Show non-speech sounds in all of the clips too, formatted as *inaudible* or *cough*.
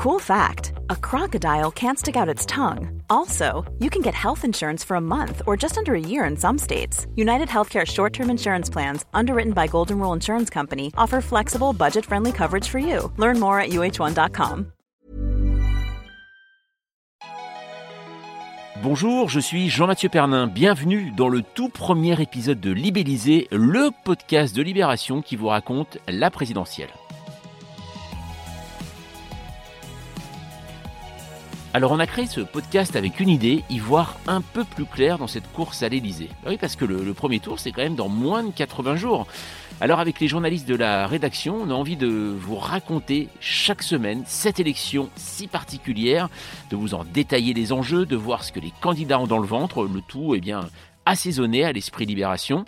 Cool fact a crocodile can't stick out its tongue. Also, you can get health insurance for a month or just under a year in some states. United Healthcare short term insurance plans, underwritten by Golden Rule Insurance Company, offer flexible, budget friendly coverage for you. Learn more at uh1.com. Bonjour, je suis Jean-Mathieu Pernin. Bienvenue dans le tout premier épisode de Libellisé, le podcast de Libération qui vous raconte la présidentielle. Alors on a créé ce podcast avec une idée, y voir un peu plus clair dans cette course à l'Elysée. Bah oui, parce que le, premier tour, c'est quand même dans moins de 80 jours. Alors avec les journalistes de la rédaction, on a envie de vous raconter chaque semaine cette élection si particulière, de vous en détailler les enjeux, de voir ce que les candidats ont dans le ventre, le tout eh bien assaisonné à l'esprit libération.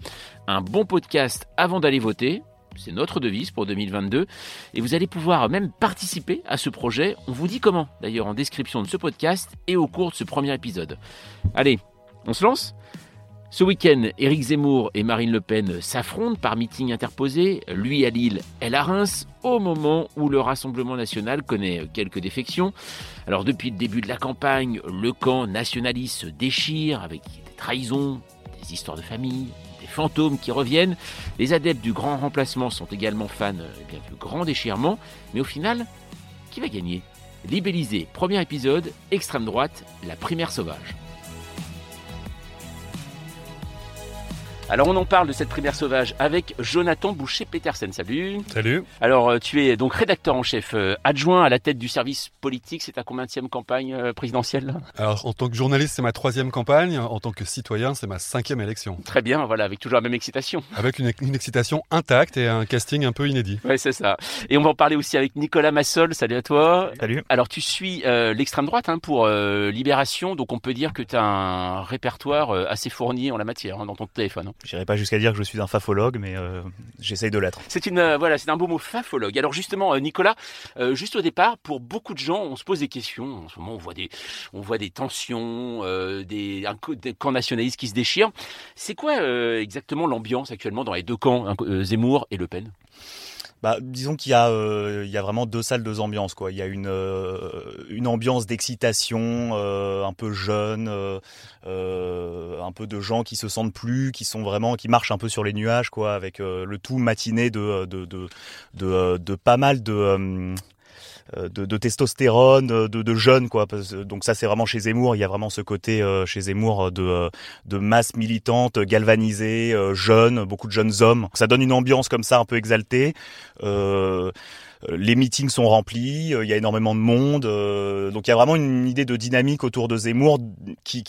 Un bon podcast avant d'aller voter, c'est notre devise pour 2022. Et vous allez pouvoir même participer à ce projet. On vous dit comment, d'ailleurs, en description de ce podcast et au cours de ce premier épisode. Allez, on se lance? Ce week-end, Éric Zemmour et Marine Le Pen s'affrontent par meeting interposé, lui à Lille, elle à Reims, au moment où le Rassemblement national connaît quelques défections. Alors depuis le début de la campagne, le camp nationaliste se déchire avec des trahisons, des histoires de famille, fantômes qui reviennent. Les adeptes du grand remplacement sont également fans eh bien, du grand déchirement. Mais au final, qui va gagner? Libellisé, premier épisode, extrême droite, la primaire sauvage. Alors on en parle de cette primaire sauvage avec Jonathan Boucher-Petersen. Salut. Salut. Alors euh, tu es donc rédacteur en chef euh, adjoint à la tête du service politique. C'est ta combien campagne euh, présidentielle? Alors en tant que journaliste, c'est ma troisième campagne. En tant que citoyen, c'est ma cinquième élection. Très bien, voilà, avec toujours la même excitation. Avec une, une excitation intacte et un casting un peu inédit. Oui, c'est ça. Et on va en parler aussi avec Nicolas Massol. Salut à toi. Salut. Alors tu suis euh, l'extrême droite hein, pour euh, Libération, donc on peut dire que tu as un répertoire euh, assez fourni en la matière hein, dans ton téléphone. hein. J'irai pas jusqu'à dire que je suis un fafologue, mais euh, j'essaye de l'être. C'est une euh, voilà, c'est un beau mot fafologue. Alors justement, euh, Nicolas, euh, juste au départ, pour beaucoup de gens, on se pose des questions. En ce moment, on voit des, on voit des tensions, euh, des, des camps nationalistes qui se déchirent. C'est quoi euh, exactement l'ambiance actuellement dans les deux camps, hein, Zemmour et Le Pen? Bah, disons qu'il y a, euh, y a vraiment deux salles, deux ambiances. Quoi. Il y a une, euh, une ambiance d'excitation, euh, un peu jeune, un peu de gens qui se sentent plus, qui sont vraiment, qui marchent un peu sur les nuages, quoi, avec le tout matiné de, de, de, pas mal de de, de testostérone, de, de jeunes quoi. Donc ça c'est vraiment chez Zemmour. Il y a vraiment ce côté euh, chez Zemmour de euh, masse militante, galvanisée, euh, jeune, beaucoup de jeunes hommes. Ça donne une ambiance comme ça un peu exaltée. Euh, les meetings sont remplis, euh, il y a énormément de monde, euh, donc il y a vraiment une idée de dynamique autour de Zemmour qui,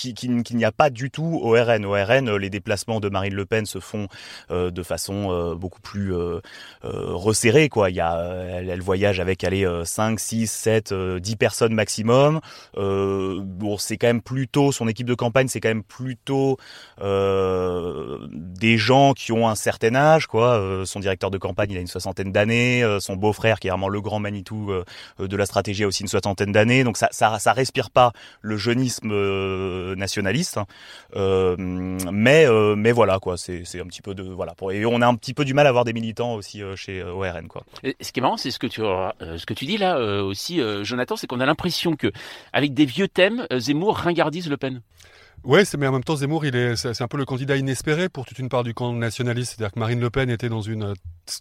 n'y a pas du tout au RN. Au RN, euh, les déplacements de Marine Le Pen se font euh, de façon euh, beaucoup plus euh, euh, resserrée. Il y a, euh, elle, voyage avec allez, euh, 5, 6, 7, euh, 10 personnes maximum. Euh, c'est quand même plutôt, son équipe de campagne, c'est quand même plutôt euh, des gens qui ont un certain âge. Quoi. Euh, son directeur de campagne, il a une soixantaine d'années. Euh, son beau-frère, qui est vraiment le grand Manitou euh, de la stratégie, a aussi une soixantaine d'années. Donc ça, ça, ça respire pas le jeunisme euh, nationaliste. hein. Euh, mais, euh, mais voilà, quoi. C'est, c'est un petit peu de voilà. Pour, et on a un petit peu du mal à avoir des militants aussi euh, chez euh, ORN, quoi. Et Ce qui est marrant, c'est ce que tu euh, ce que tu dis là euh, aussi, euh, Jonathan, c'est qu'on a l'impression que avec des vieux thèmes, euh, Zemmour ringardise Le Pen. Ouais, c'est mais en même temps Zemmour, il est c'est un peu le candidat inespéré pour toute une part du camp nationaliste, c'est-à-dire que Marine Le Pen était dans une euh,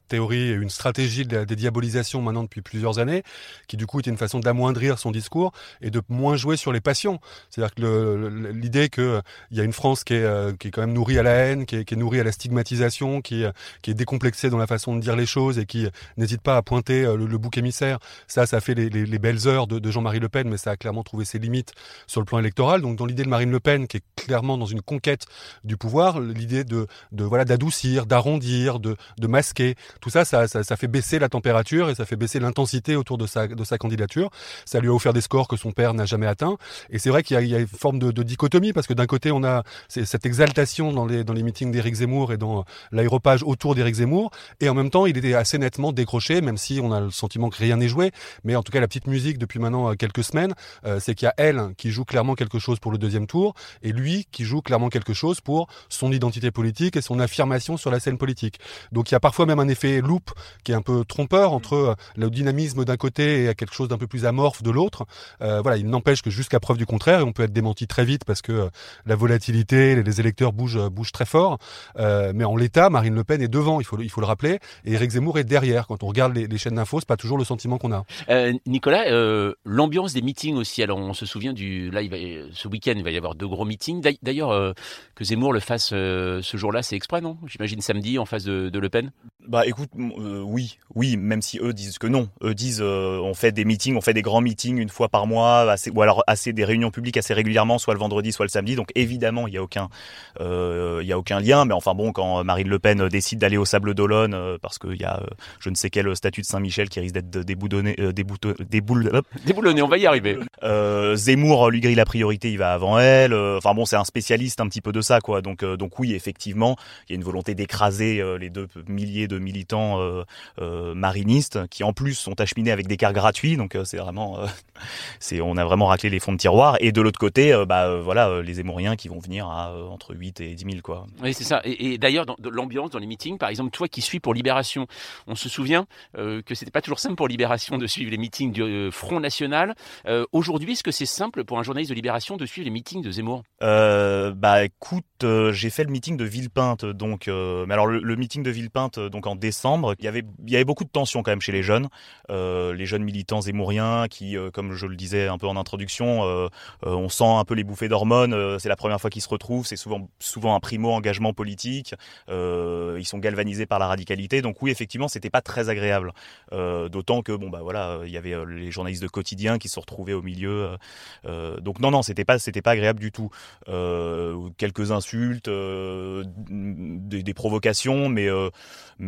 théorie et une stratégie de la dédiabolisation maintenant depuis plusieurs années, qui du coup était une façon d'amoindrir son discours et de moins jouer sur les passions. C'est-à-dire que l'idée que il y a une France qui est euh, qui est quand même nourrie à la haine, qui est, nourrie à la stigmatisation, qui est, qui est décomplexée dans la façon de dire les choses et qui n'hésite pas à pointer euh, le, bouc émissaire. Ça, ça fait les, les- les belles heures de, Jean-Marie Le Pen, mais ça a clairement trouvé ses limites sur le plan électoral. Donc dans l'idée de Marine Le Pen, qui est clairement dans une conquête du pouvoir, l'idée de, voilà d'adoucir, d'arrondir, de masquer, tout ça, ça, ça, fait baisser la température et ça fait baisser l'intensité autour de sa, de sa candidature. Ça lui a offert des scores que son père n'a jamais atteints. Et c'est vrai qu'il y, y a une forme de, de dichotomie parce que d'un côté, on a cette exaltation dans les, dans les meetings d'Éric Zemmour et dans l'aéropage autour d'Éric Zemmour. Et en même temps, il était assez nettement décroché, même si on a le sentiment que rien n'est joué. Mais en tout cas, la petite musique depuis maintenant euh, quelques semaines, euh, c'est qu'il y a elle qui joue clairement quelque chose pour le deuxième tour et lui qui joue clairement quelque chose pour son identité politique et son affirmation sur la scène politique. Donc il y a parfois même un effet loop qui est un peu trompeur entre le dynamisme d'un côté et quelque chose d'un peu plus amorphe de l'autre. voilà, il n'empêche que jusqu'à preuve du contraire, et on peut être démenti très vite parce que la volatilité, les électeurs bougent, bougent très fort. mais en l'état, Marine Le Pen est devant, il faut, il faut le rappeler, et Éric Zemmour est derrière. Quand on regarde les, les chaînes d'infos, c'est pas toujours le sentiment qu'on a. Nicolas, l'ambiance des meetings aussi. Alors on se souvient du, là, il va, ce week-end, il va y avoir deux gros meetings. D'ailleurs, que Zemmour le fasse ce jour-là, c'est exprès, non? J'imagine samedi en face de, de Le Pen? Bah écoute, euh, oui, oui, même si eux disent que non. Eux disent euh, on fait des meetings, on fait des grands meetings une fois par mois, assez, ou alors assez des réunions publiques assez régulièrement, soit le vendredi, soit le samedi. Donc évidemment, il y a aucun, euh, il y a aucun lien. Mais enfin bon, quand Marine Le Pen décide d'aller au Sable d'Olonne parce qu'il y a je ne sais quel statut de Saint-Michel qui risque d'être déboulonné, déboulonné, on va y arriver. Zemmour lui grille la priorité, il va avant elle. Enfin bon, c'est un spécialiste un petit peu de ça, quoi. Donc donc oui, effectivement, il y a une volonté d'écraser euh, les deux milliers de militants euh, euh, marinistes qui en plus sont acheminés avec des cars gratuits. Donc c'est vraiment, *laughs* c'est on a vraiment raclé les fonds de tiroir. Et de l'autre côté, bah voilà, les Émouriens qui vont venir à entre 8 et 10 000 quoi. Oui, c'est ça. Et, d'ailleurs, dans l'ambiance dans les meetings, par exemple, toi qui suis pour Libération, on se souvient que c'était pas toujours simple pour Libération de suivre les meetings du Front National. Aujourd'hui, est-ce que c'est simple pour un journaliste de Libération de suivre les meetings de Zemmour? Bah écoute, j'ai fait le meeting de Villepinte, donc, euh, mais alors le, meeting de Villepinte, euh, donc en décembre, il y avait, beaucoup de tensions quand même chez les jeunes, euh, les jeunes militants zémouriens qui, comme je le disais un peu en introduction, on sent un peu les bouffées d'hormones. c'est la première fois qu'ils se retrouvent, c'est souvent, un primo engagement politique. ils sont galvanisés par la radicalité, donc oui, effectivement, c'était pas très agréable. D'autant que bon bah voilà, il y avait les journalistes de quotidien qui se retrouvaient au milieu. donc non non, c'était pas, c'était pas agréable du tout. quelques insultes des, provocations, mais euh,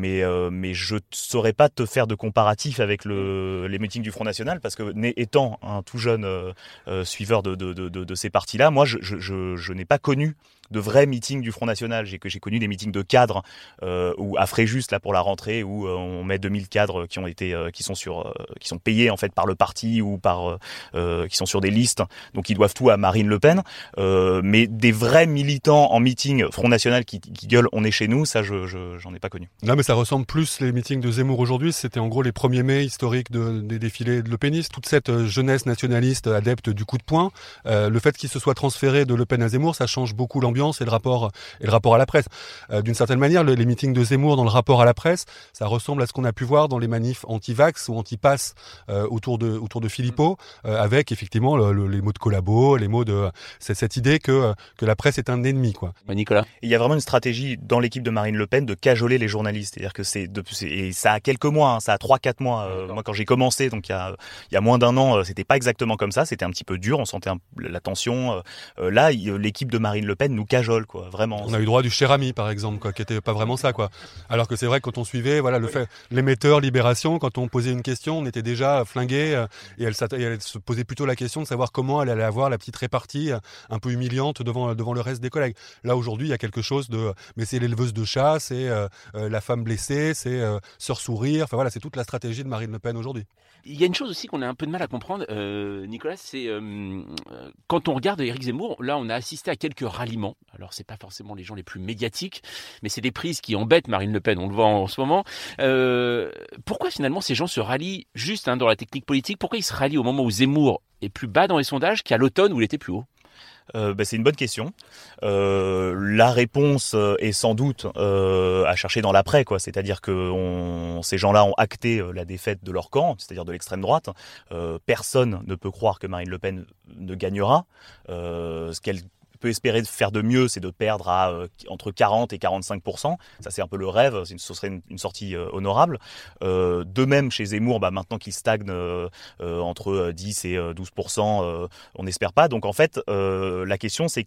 mais euh, mais je ne saurais pas te faire de comparatif avec le, les meetings du Front National parce que étant un tout jeune euh, suiveur de, ces partis-là, moi je n'ai pas connu de vrais meetings du Front National. J'ai j'ai connu des meetings de cadres euh, à Fréjus là pour la rentrée où euh, on met 2000 cadres qui ont été euh, qui sont sur euh, qui sont payés en fait par le parti ou par qui sont sur des listes donc ils doivent tout à Marine Le Pen. mais des vrais militants en meeting Front National qui, gueulent on est chez nous, ça je j'en ai pas connu. Non mais ça ressemble plus les meetings de Zemmour aujourd'hui. C'était en gros les premiers mai historiques de, des défilés de Le Penistes. Toute cette jeunesse nationaliste adepte du coup de poing. le fait qu'il se soit transféré de Le Pen à Zemmour, ça change beaucoup l'ambiance et le rapport et le rapport à la presse. Euh, d'une certaine manière, les meetings de Zemmour dans le rapport à la presse, ça ressemble à ce qu'on a pu voir dans les manifs anti-vax ou anti-pass euh, autour de autour de Philippot, euh, avec effectivement les mots de collabo, les mots de cette, cette idée que que la presse est un ennemi, quoi. Nicolas, il y a vraiment une stratégie dans l'équipe de Marine Le Pen de cajoler les journalistes, c'est-à-dire que c'est et ça a quelques mois, hein, ça a trois quatre mois. moi, quand j'ai commencé, donc il y a il y a moins d'un an, c'était pas exactement comme ça, c'était un petit peu dur, on sentait la tension. là, l'équipe de Marine Le Pen nous cajole, quoi, vraiment. On a eu droit du cher ami, par exemple, quoi, qui était pas vraiment ça, quoi. Alors que c'est vrai que quand on suivait, voilà, le fait, l'émetteur Libération, quand on posait une question, on était déjà flingué euh, et elle, elle, se posait plutôt la question de savoir comment elle allait avoir la petite répartie euh, un peu humiliante devant devant le reste des collègues. Là aujourd'hui, il y a quelque chose de, mais c'est l'éleveuse de chat, c'est euh, la femme blessée, c'est sœur sourire. Enfin voilà, c'est toute la stratégie de Marine Le Pen aujourd'hui. Il y a une chose aussi qu'on a un peu de mal à comprendre, Nicolas, c'est quand on regarde Éric Zemmour, là on a assisté à quelques ralliements. Alors c'est pas forcément les gens les plus médiatiques, mais c'est des prises qui embêtent Marine Le Pen, on le voit en, ce moment. Euh, pourquoi finalement ces gens se rallient juste hein, dans la technique politique? Pourquoi ils se rallient au moment où Zemmour est plus bas dans les sondages qu'à l'automne où il était plus haut? Euh, bah, c'est une bonne question. Euh, la réponse est sans doute à chercher dans l'après, quoi. C'est-à-dire que ces gens-là ont acté la défaite de leur camp, c'est-à-dire de l'extrême droite. personne ne peut croire que Marine Le Pen ne gagnera. ce qu'elle peut espérer faire de mieux, c'est de perdre à euh, entre 40 et 45% Ça, c'est un peu le rêve. Ce serait une, sortie euh, honorable. Euh, de même, chez Zemmour, bah, maintenant qu'il stagne entre 10 et 12% on n'espère pas. Donc, en fait, la question, c'est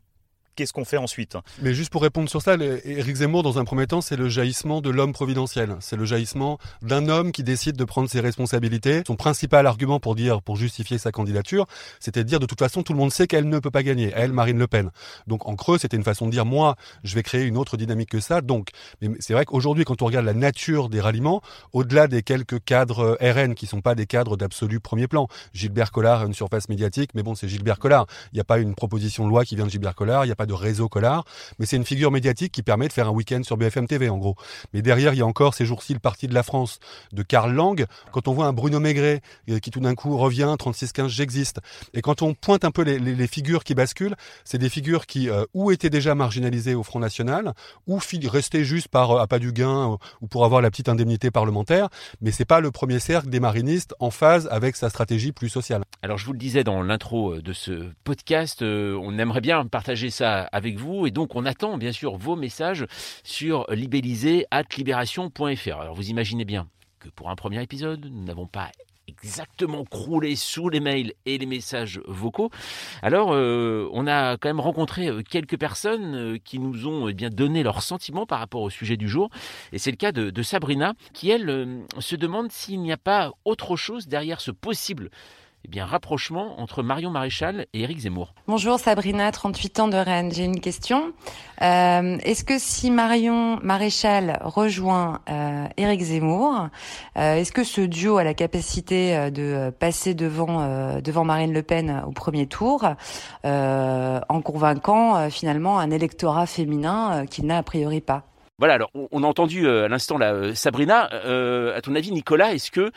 qu'est-ce qu'on fait ensuite Mais juste pour répondre sur ça, Éric Zemmour, dans un premier temps, c'est le jaillissement de l'homme providentiel. C'est le jaillissement d'un homme qui décide de prendre ses responsabilités. Son principal argument pour dire, pour justifier sa candidature, c'était de dire de toute façon, tout le monde sait qu'elle ne peut pas gagner. Elle, Marine Le Pen. Donc en creux, c'était une façon de dire, moi, je vais créer une autre dynamique que ça. Donc, c'est vrai qu'aujourd'hui, quand on regarde la nature des ralliements, au-delà des quelques cadres euh, RN qui sont pas des cadres d'absolu premier plan, Gilbert Collard a une surface médiatique, mais bon, c'est Gilbert Collard. Il n'y a pas une proposition de loi qui vient de Gilbert Collard. Il n'y a pas de réseau Collard, mais c'est une figure médiatique qui permet de faire un week-end sur BFM TV en gros. Mais derrière, il y a encore ces jours-ci le Parti de la France de Karl Lang. Quand on voit un Bruno Maigret euh, qui tout d'un coup revient 36-15, j'existe. Et quand on pointe un peu les, figures qui basculent, c'est des figures qui euh, ou étaient déjà marginalisées au Front National, ou restaient juste par euh, appât du gain ou pour avoir la petite indemnité parlementaire. Mais c'est pas le premier cercle des marinistes en phase avec sa stratégie plus sociale. Alors je vous le disais dans l'intro de ce podcast, on aimerait bien partager ça avec vous et donc on attend bien sûr vos messages sur libellisé at libération.fr. Alors vous imaginez bien que pour un premier épisode, nous n'avons pas exactement croulé sous les mails et les messages vocaux. Alors, euh, on a quand même rencontré euh, quelques personnes euh, qui nous ont eh bien donné leurs sentiments par rapport au sujet du jour. Et c'est le cas de, de, Sabrina, qui elle se demande s'il n'y a pas autre chose derrière ce possible eh bien, rapprochement entre Marion Maréchal et Éric Zemmour. Bonjour Sabrina, 38 ans de Rennes. J'ai une question. Euh, est-ce que si Marion Maréchal rejoint euh, Éric Zemmour, euh, est-ce que ce duo a la capacité de passer devant, devant Marine Le Pen au premier tour en convainquant finalement un électorat féminin qu'il n'a a priori pas? Voilà, alors on a entendu à l'instant là Sabrina. à ton avis, Nicolas, est-ce que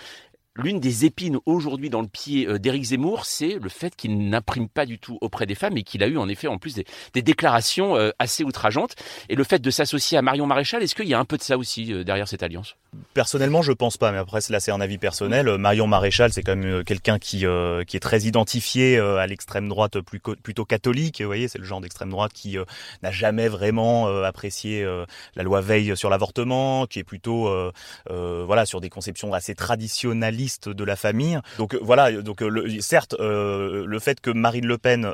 L'une des épines aujourd'hui dans le pied euh, d'Éric Zemmour, c'est le fait qu'il n'imprime pas du tout auprès des femmes et qu'il a eu en effet en plus des, déclarations euh, assez outrageantes. Et le fait de s'associer à Marion Maréchal, est-ce qu'il y a un peu de ça aussi euh, derrière cette alliance? Personnellement, je pense pas, mais après là c'est un avis personnel. Marion Maréchal, c'est quand même quelqu'un qui qui est très identifié à l'extrême droite plus, plutôt catholique. Vous voyez, c'est le genre d'extrême droite qui n'a jamais vraiment apprécié la loi Veil sur l'avortement, qui est plutôt voilà sur des conceptions assez de la famille. Donc euh, voilà, donc euh, certes, euh, le fait que Marine Le Pen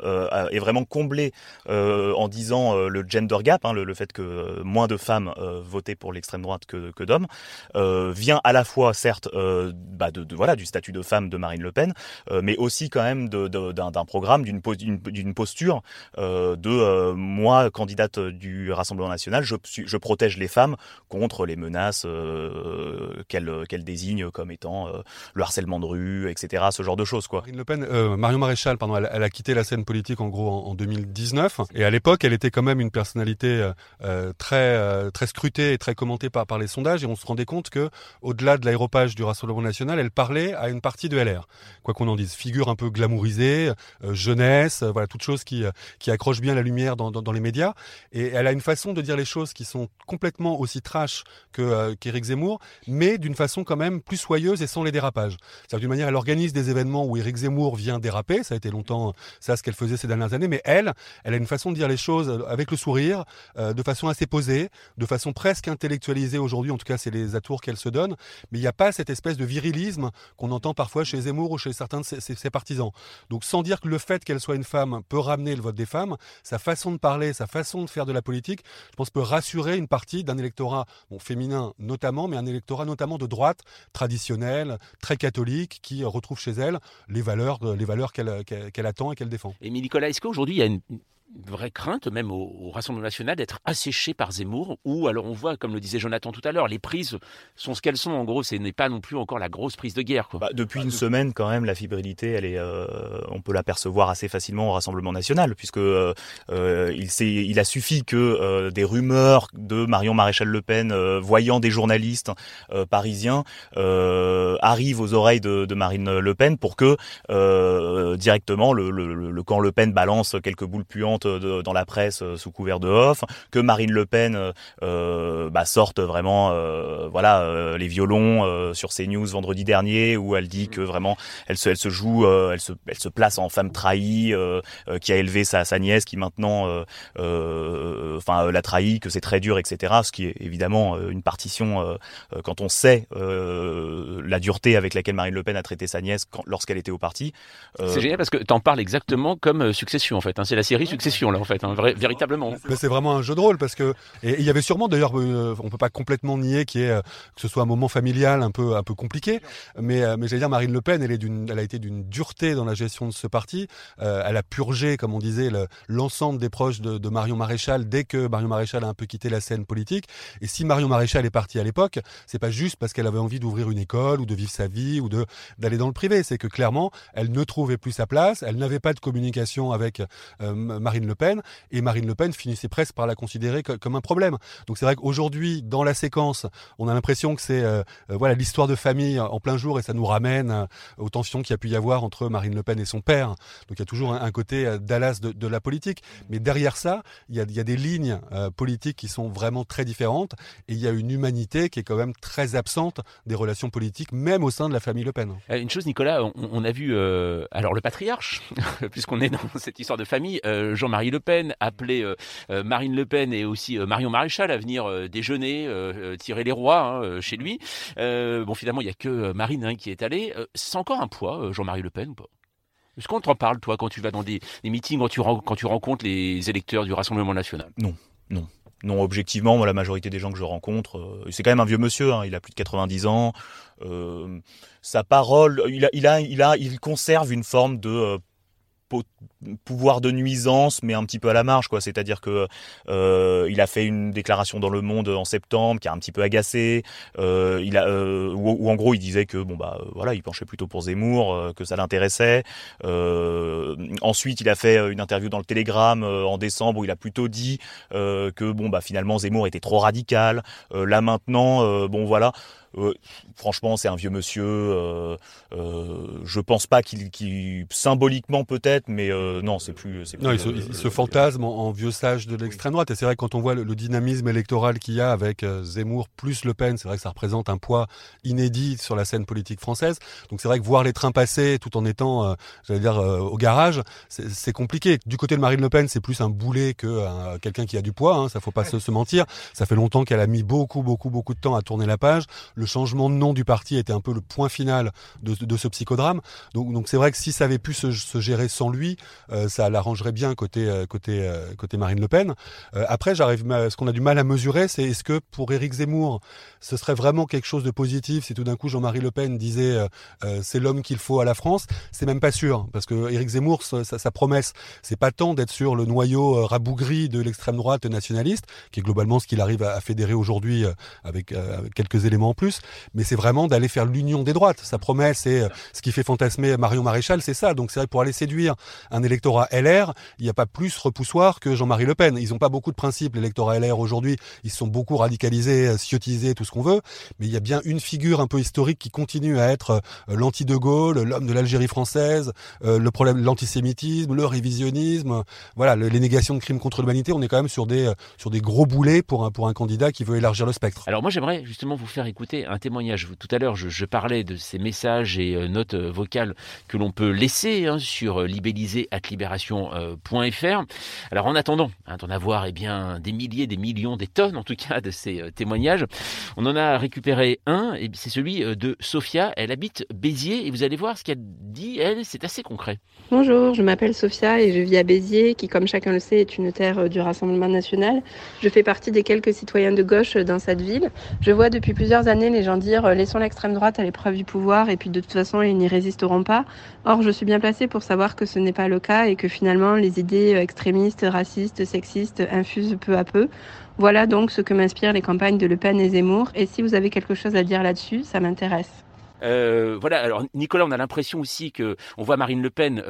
est vraiment comblé en disant le gender gap, hein, le, fait que moins de femmes votaient pour l'extrême droite que, d'hommes, vient à la fois certes bah de, voilà du statut de femme de Marine Le Pen, mais aussi quand même d'un programme, d'une posture de moi candidate du Rassemblement national, je, je protège les femmes contre les menaces qu'elle qu'elle désigne comme étant le harcèlement de rue, etc. Ce genre de choses, quoi. Marine Le Pen, euh, Marion Maréchal, pardon, elle, a quitté la scène politique en gros en, 2019, et à l'époque, elle était quand même une personnalité euh, euh, très très scrutée et très commentée par par les sondages, et on se rendait compte que au-delà de l'aéropage du Rassemblement national, elle parlait à une partie de LR, quoi qu'on en dise, figure un peu glamourisée, jeunesse, voilà, toute chose qui qui accroche bien la lumière dans, dans, les médias, et elle a une façon de dire les choses qui sont complètement aussi trash que qu'Éric Zemmour, mais d'une façon quand même plus soyeuse et sans les dérapages. C'est-à-dire d'une manière, elle organise des événements où Éric Zemmour vient déraper. Ça a été longtemps ça ce qu'elle faisait ces dernières années. Mais elle, elle a une façon de dire les choses avec le sourire, euh, de façon assez posée, de façon presque intellectualisée aujourd'hui. En tout cas, c'est les atours qu'elle se donne. Mais il n'y a pas cette espèce de virilisme qu'on entend parfois chez Zemmour ou chez certains de ses, partisans. Donc, sans dire que le fait qu'elle soit une femme peut ramener le vote des femmes, sa façon de parler, sa façon de faire de la politique, je pense peut rassurer une partie d'un électorat, féminin notamment, mais un électorat notamment de droite traditionnel, très catholique qui retrouve chez elle les valeurs, les valeurs qu'elle attend et qu'elle défend. Et Nicolas, est-ce qu'aujourd'hui il y a une, vraie crainte, même au, Rassemblement national, d'être asséché par Zemmour, ou alors on voit, comme le disait Jonathan tout à l'heure, les prises sont ce qu'elles sont. En gros, ce n'est pas non plus encore la grosse prise de guerre. Bah, depuis une semaine, quand même, la fibrilité, elle est, euh, on peut l'apercevoir assez facilement au Rassemblement national, puisque euh, euh il, il, a suffi que euh, des rumeurs de Marion Maréchal Le Pen, voyant des journalistes parisiens, arrivent aux oreilles de, de, Marine Le Pen pour que directement le, le, le camp Le Pen balance quelques boules puantes dans la presse euh, sous couvert de off, que Marine Le Pen euh, euh bah, sorte vraiment euh, voilà les violons sur CNews vendredi dernier où elle dit que vraiment elle se elle se joue elle se elle se place en femme trahie qui a élevé sa, sa nièce qui maintenant enfin l'a trahi que c'est très dur etc ce qui est évidemment une partition quand on sait la dureté avec laquelle Marine Le Pen a traité sa nièce lorsqu'elle était au parti. C'est génial parce que tu en parles exactement comme Succession en fait. Hein. C'est la série Succession là en fait, hein, véritablement. c'est vraiment un jeu de rôle parce que et il y avait sûrement d'ailleurs, euh, on peut pas complètement nier qu'il euh, que ce soit un moment familial un peu un peu compliqué, mais euh, mais j'allais dire Marine Le Pen, elle est d'une, elle a été d'une dureté dans la gestion de ce parti. elle a purgé, comme on disait, l'ensemble des proches de, de, Marion Maréchal dès que Marion Maréchal a un peu quitté la scène politique. Et si Marion Maréchal est partie à l'époque, c'est pas juste parce qu'elle avait envie d'ouvrir une école ou de vivre sa vie ou de d'aller dans le privé, c'est que clairement elle ne trouvait plus sa place, elle n'avait pas de communication avec Marine Marine Le Pen, et Marine Le Pen finissait presque par la considérer comme un problème. Donc c'est vrai qu'aujourd'hui, dans la séquence, on a l'impression que c'est euh, voilà l'histoire de famille en plein jour, et ça nous ramène aux tensions qu'il y a pu y avoir entre Marine Le Pen et son père. Donc il y a toujours un, côté Dallas de, la politique, mais derrière ça, il y a, des lignes politiques qui sont vraiment très différentes, et il y a une humanité qui est quand même très absente des relations politiques, même au sein de la famille Le Pen. Une chose, Nicolas, on, a vu alors le patriarche, *laughs* puisqu'on est dans cette histoire de famille, euh, Jean-Marie Le Pen appelé euh, euh, Marine Le Pen et aussi Marion Maréchal à venir déjeuner, tirer les rois hein, chez lui. bon, finalement, il n'y a que Marine hein, qui est allée. c'est encore un poids, Jean-Marie Le Pen ou pas? Est-ce qu'on t'en parle, toi, quand tu vas dans des, meetings, quand tu, rencontres les électeurs du Rassemblement national? Non, non. Non, objectivement, la majorité des gens que je rencontre, c'est quand même un vieux monsieur, hein, il a plus de 90 ans. sa parole, il, a, il, a, il, a, il conserve une forme de pouvoir de nuisance, mais un petit peu à la marge, quoi. C'est-à-dire que euh, il a fait une déclaration dans Le Monde en septembre qui a un petit peu agacé. Euh, il a, euh, en gros il disait que bon bah voilà, il penchait plutôt pour Zemmour, que ça l'intéressait. ensuite, il a fait une interview dans le Télégramme en décembre où il a plutôt dit que bon bah finalement Zemmour était trop radical. là maintenant, bon voilà. Euh, franchement, c'est un vieux monsieur. Euh, euh, je pense pas qu'il, symboliquement peut-être, mais euh, non, c'est plus. non, il se, fantasme en, vieux sage de l'extrême droite. Et c'est vrai quand on voit le, dynamisme électoral qu'il y a avec Zemmour plus Le Pen, c'est vrai que ça représente un poids inédit sur la scène politique française. Donc c'est vrai que voir les trains passer tout en étant, j'allais dire, au garage, c'est, compliqué. Du côté de Marine Le Pen, c'est plus un boulet que quelqu'un qui a du poids. Hein, ça faut pas se, se mentir. Ça fait longtemps qu'elle a mis beaucoup, beaucoup, beaucoup de temps à tourner la page. Le changement de nom du parti était un peu le point final de, ce psychodrame. Donc, donc c'est vrai que si ça avait pu se, gérer sans lui, euh, ça l'arrangerait bien côté euh, côté euh, côté Marine Le Pen. après, j'arrive, ce qu'on a du mal à mesurer, c'est est-ce que pour Éric Zemmour, ce serait vraiment quelque chose de positif si tout d'un coup Jean-Marie Le Pen disait c'est l'homme qu'il faut à la France? C'est même pas sûr parce que Éric Zemmour, sa, sa promesse, c'est pas tant d'être sur le noyau rabougri de l'extrême droite nationaliste, qui est globalement ce qu'il arrive à, fédérer aujourd'hui avec, quelques éléments en plus mais c'est vraiment d'aller faire l'union des droites. Sa promesse euh, ce qui fait fantasmer Marion Maréchal, c'est ça. Donc c'est vrai pour aller séduire un électorat LR, il n'y a pas plus repoussoir que Jean-Marie Le Pen. Ils n'ont pas beaucoup de principes, l'électorat LR aujourd'hui. Ils sont beaucoup radicalisés, euh, sciotisés, tout ce qu'on veut. Mais il y a bien une figure un peu historique qui continue à être euh, l'anti-de Gaulle, l'homme de l'Algérie française, le problème, l'antisémitisme, le révisionnisme, voilà, les négations de crimes contre l'humanité. On est quand même sur des sur des gros boulets pour un pour un candidat qui veut élargir le spectre. Alors moi j'aimerais justement vous faire écouter un témoignage. Tout à l'heure, je, parlais de ces messages et euh, notes euh, vocales que l'on peut laisser hein, sur euh, libellisé.libération.fr. Alors en attendant hein, d'en avoir eh bien, des milliers, des millions, des tonnes en tout cas de ces témoignages, on en a récupéré un, et c'est celui de Sophia. Elle habite Béziers et vous allez voir ce qu'elle dit, elle, c'est assez concret. Bonjour, je m'appelle Sophia et je vis à Béziers, qui comme chacun le sait est une terre du Rassemblement national. Je fais partie des quelques citoyens de gauche dans cette ville. Je vois depuis plusieurs années les gens dire euh, laissons l'extrême droite à l'épreuve du pouvoir et puis de toute façon ils n'y résisteront pas. Or je suis bien placée pour savoir que ce n'est pas le cas et que finalement les idées euh, extrémistes, racistes, sexistes infusent peu à peu. Voilà donc ce que m'inspirent les campagnes de Le Pen et Zemmour et si vous avez quelque chose à dire là-dessus, ça m'intéresse. Euh, voilà, alors Nicolas, on a l'impression aussi que on voit Marine Le Pen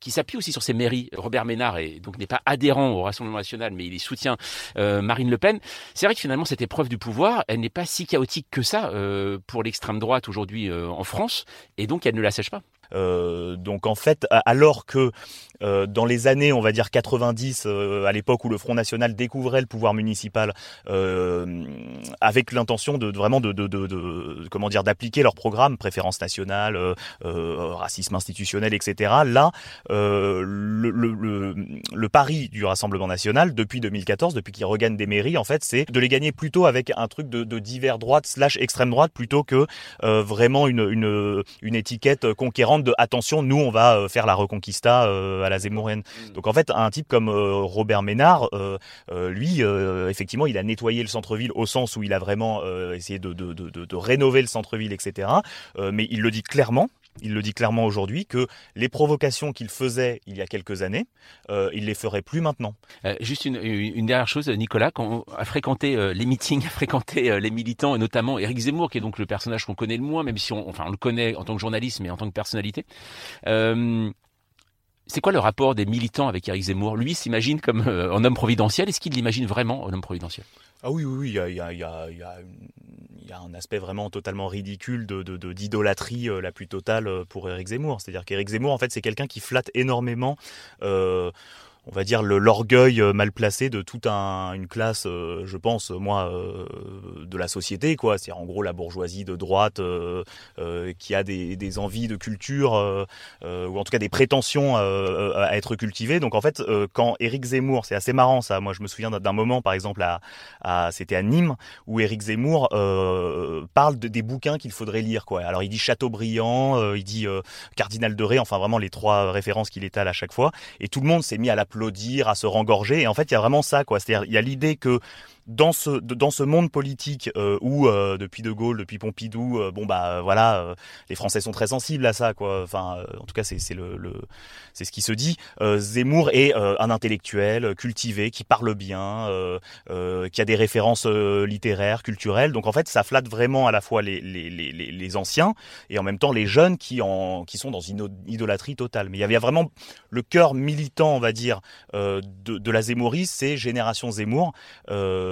qui s'appuie aussi sur ses mairies. Robert Ménard est, donc n'est pas adhérent au Rassemblement national, mais il soutient euh, Marine Le Pen. C'est vrai que finalement cette épreuve du pouvoir, elle n'est pas si chaotique que ça euh, pour l'extrême droite aujourd'hui euh, en France, et donc elle ne la sèche pas. Euh, donc en fait, alors que euh, dans les années, on va dire 90, euh, à l'époque où le Front National découvrait le pouvoir municipal, avec l'intention de, vraiment de, comment dire d'appliquer leur programme, préférence nationale, racisme institutionnel, etc. Là, le, pari du Rassemblement national depuis 2014, depuis qu'il regagne des mairies, en fait, c'est de les gagner plutôt avec un truc de, divers droite slash extrême droite plutôt que vraiment une, une étiquette conquérante de attention, nous on va euh, faire la reconquista euh, à la Zemmourienne. Mm. Donc en fait, un type comme euh, Robert Ménard, lui, effectivement, il a nettoyé le centre-ville au sens où il a vraiment essayé de, de, de, de, rénover le centre-ville, etc. mais il le dit clairement, il le dit clairement aujourd'hui, que les provocations qu'il faisait il y a quelques années, euh, il les ferait plus maintenant. juste une, dernière chose, Nicolas, quand on a fréquenté les meetings, *laughs* a fréquenté les militants, et notamment Éric Zemmour, qui est donc le personnage qu'on connaît le moins, même si on, enfin, on le connaît en tant que journaliste, mais en tant que personnalité. Euh, C'est quoi le rapport des militants avec Éric Zemmour? Lui s'imagine comme un homme providentiel. Est-ce qu'il l'imagine vraiment un homme providentiel? Ah oui, oui, oui, il y a, un aspect vraiment totalement ridicule de, d'idolâtrie de, la plus totale pour Éric Zemmour. C'est-à-dire qu'Éric Zemmour, en fait, c'est quelqu'un qui flatte énormément euh, on va dire l'orgueil euh, mal placé de toute un, une classe, euh, je pense moi, euh, de la société, quoi. C'est en gros la bourgeoisie de droite qui a des, envies de culture ou en tout cas des prétentions à être cultivées. Donc en fait, quand Éric Zemmour, c'est assez marrant ça. Moi, je me souviens d'un moment, par exemple, à, c'était à Nîmes, où Éric Zemmour parle de, des bouquins qu'il faudrait lire, quoi. Alors il dit Chateaubriand, il dit Cardinal de Ré, enfin vraiment les trois références qu'il étale à chaque fois, et tout le monde s'est mis à la applaudir, à se rengorger. Et en fait, il y a vraiment ça, quoi. C'est-à-dire, il y a l'idée que dans ce dans ce monde politique euh, où euh, depuis De Gaulle, depuis Pompidou, euh, bon bah voilà, les Français sont très sensibles à ça quoi. Enfin, en tout cas c'est le, le c'est ce qui se dit. Zemmour est un intellectuel cultivé qui parle bien, qui a des références littéraires, culturelles. Donc en fait ça flatte vraiment à la fois les les, les, les anciens et en même temps les jeunes qui en qui sont dans une idolâtrie totale. Mais il y avait vraiment le cœur militant, on va dire, de, la Zemmourie, c'est Génération Zemmour.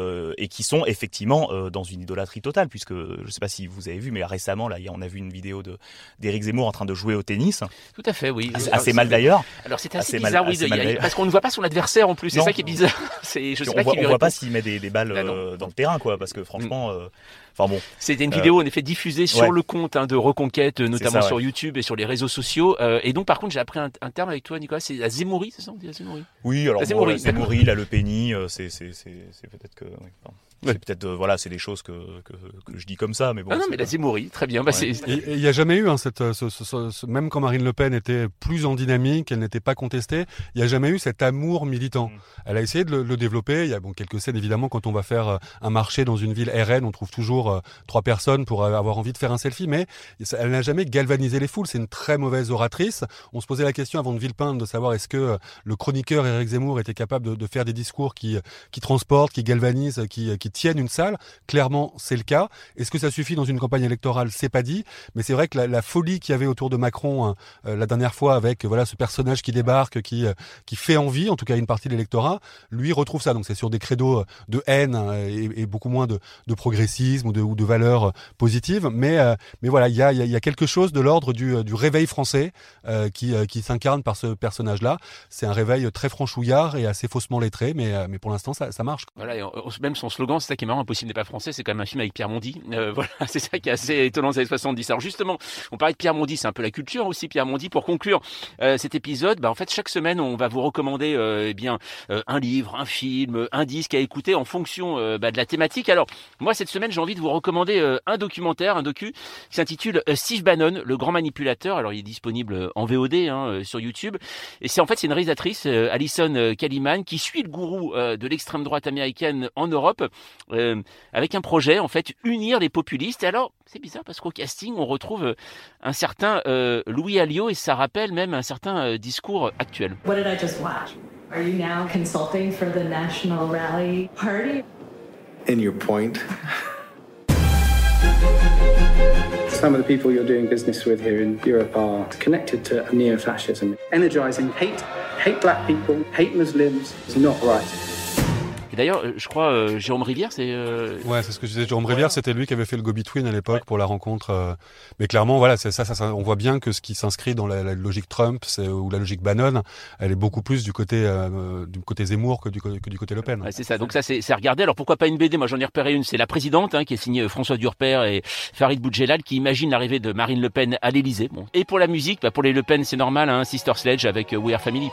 Euh, et qui sont effectivement euh, dans une idolâtrie totale, puisque je ne sais pas si vous avez vu, mais récemment, là, on a vu une vidéo d'Éric Zemmour en train de jouer au tennis. Tout à fait, oui. Assez, mal d'ailleurs. Alors c'est assez, bizarre, oui, parce qu'on ne voit pas son adversaire en plus. C'est ça qui est bizarre. *laughs* je sais on pas voit, voit pas s'il met des, balles bah euh, dans le terrain, quoi, parce que franchement. Mm. Enfin bon. C'était une vidéo en effet diffusée sur le compte hein, de Reconquête, notamment sur YouTube et sur les réseaux sociaux. et donc par contre j'ai appris un, terme avec toi Nicolas, c'est la zémorie, c'est ça on dit la Oui, alors la zémorie, la, lepénie, c'est peut-être que. C'est peut-être euh, voilà, c'est des choses que, que, que, je dis comme ça, mais bon. Ah non, mais la Zimori, très bien. Bah, Il n'y a jamais eu hein, cette, euh, ce, ce, même quand Marine Le Pen était plus en dynamique, elle n'était pas contestée, il n'y a jamais eu cet amour militant. Mm. Elle a essayé de le, le, développer. Il y a bon quelques scènes évidemment quand on va faire euh, un marché dans une ville RN, on trouve toujours trois personnes pour avoir envie de faire un selfie, mais elle n'a jamais galvanisé les foules. C'est une très mauvaise oratrice. On se posait la question avant de Villepinte de savoir est-ce que le chroniqueur Éric Zemmour était capable de, de, faire des discours qui qui transportent, qui galvanisent, qui, qui tiennent une salle. Clairement, c'est le cas. Est-ce que ça suffit dans une campagne électorale? C'est pas dit. Mais c'est vrai que la, folie qu'il y avait autour de Macron hein, euh, la dernière fois avec voilà ce personnage qui débarque, qui euh, qui fait envie, en tout cas une partie de l'électorat, lui retrouve ça. Donc c'est sur des credos de haine hein, et, beaucoup moins de, de progressisme ou de, ou de valeurs positives. Mais mais voilà, il y a, y a quelque chose de l'ordre du, du réveil français qui qui s'incarne par ce personnage-là. C'est un réveil très franchouillard et assez faussement lettré, mais mais pour l'instant ça, ça marche. Voilà, même son slogan, c'est ça qui est marrant, Impossible n'est pas français, c'est quand même un film avec Pierre Mondy. Euh, *laughs* voilà, c'est ça qui est assez étonnant des années 70. Alors justement, on parlait de Pierre Mondy, c'est un peu la culture aussi, Pierre Mondy. Pour conclure euh, cet épisode, bah, en fait, chaque semaine, on va vous recommander euh, eh bien un livre, un film, un disque à écouter en fonction bah, de la thématique. Alors, moi, cette semaine, j'ai envie de vous recommander un documentaire, un docu qui s'intitule Steve Bannon, le grand manipulateur. Alors, il est disponible en VOD hein, sur YouTube. Et c'est en fait, c'est une réalisatrice, Alison Kaliman, qui suit le gourou de l'extrême droite américaine en Europe. Euh, avec un projet, en fait, unir les populistes. Et alors, c'est bizarre parce qu'au casting, on retrouve euh, un certain euh, Louis Alliot et ça rappelle même un certain discours actuel. What did I just watch? Are you now consulting for the National Rally Party? In your point. Some of the people you're doing business with here in Europe are connected to neo-fascism. Energizing hate, hate black people, hate Muslims is not right. D'ailleurs, euh, je crois euh, Jérôme Rivière, c'est. Euh... Ouais, c'est ce que je disais. Jérôme Rivière, c'était lui qui avait fait le Go Between à l'époque pour la rencontre. Euh, mais clairement, voilà, c'est ça, ça, On voit bien que ce qui s'inscrit dans la, la, logique Trump ou la logique Bannon, elle est beaucoup plus du côté du côté Zemmour que du, que du côté Le Pen. Ouais, c'est ça. Donc ça, c'est à regarder. Alors pourquoi pas une BD Moi, j'en ai repéré une. C'est la présidente, hein, qui est signée François Durper et Farid Boudjelal, qui imagine l'arrivée de Marine Le Pen à l'Élysée. Bon. Et pour la musique, bah, pour les Le Pen, c'est normal. Hein, Sister Sledge avec We Are Family.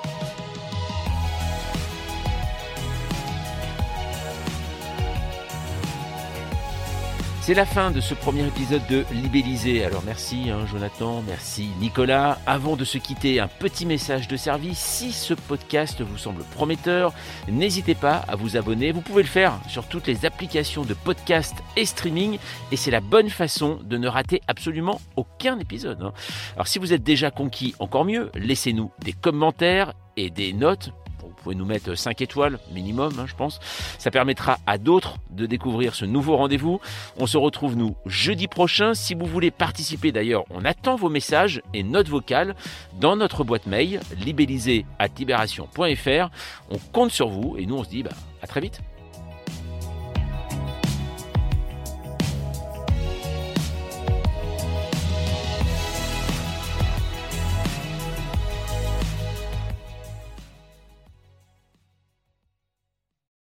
C'est la fin de ce premier épisode de Libellisé. Alors merci hein, Jonathan, merci Nicolas. Avant de se quitter, un petit message de service. Si ce podcast vous semble prometteur, n'hésitez pas à vous abonner. Vous pouvez le faire sur toutes les applications de podcast et streaming. Et c'est la bonne façon de ne rater absolument aucun épisode. Hein. Alors si vous êtes déjà conquis, encore mieux, laissez-nous des commentaires et des notes pouvez nous mettre 5 étoiles minimum, hein, je pense. Ça permettra à d'autres de découvrir ce nouveau rendez-vous. On se retrouve nous jeudi prochain. Si vous voulez participer d'ailleurs, on attend vos messages et notes vocales dans notre boîte mail libellisée à libération.fr. On compte sur vous et nous on se dit bah, à très vite.